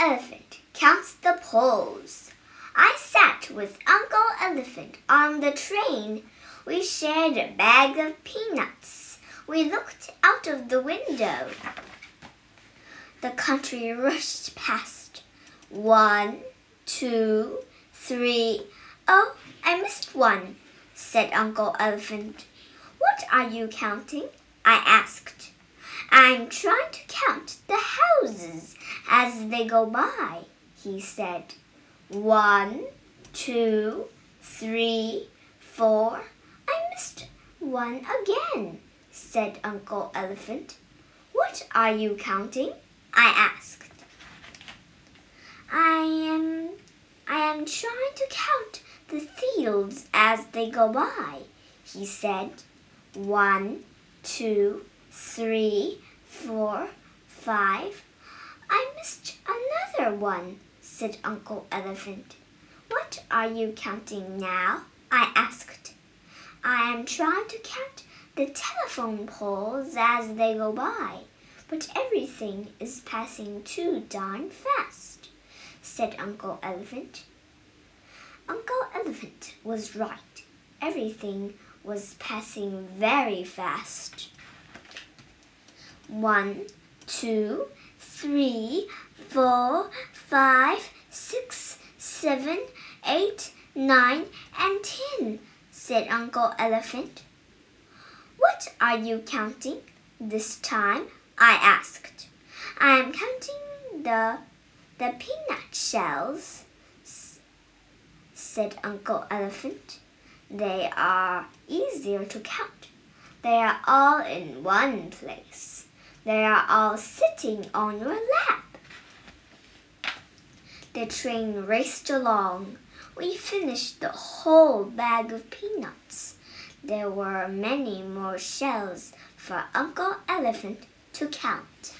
Elephant counts the poles. I sat with Uncle Elephant on the train. We shared a bag of peanuts. We looked out of the window. The country rushed past. One, two, three. Oh, I missed one, said Uncle Elephant. What are you counting? I asked. I'm trying to count the houses as they go by, he said. One, two, three, four. I missed one again, said Uncle Elephant. What are you counting? I asked. I am I am trying to count the fields as they go by, he said. One, two, three, four, five. I missed another one, said Uncle Elephant. What are you counting now? I asked. I am trying to count the telephone poles as they go by, but everything is passing too darn fast, said Uncle Elephant. Uncle Elephant was right. Everything was passing very fast. One, two, three, four, five, six, seven, eight, nine, and ten, said Uncle Elephant. What are you counting this time? I asked. I am counting the the peanut shells, said Uncle Elephant. They are easier to count. They are all in one place. They are all sitting on your lap. The train raced along. We finished the whole bag of peanuts. There were many more shells for Uncle Elephant to count.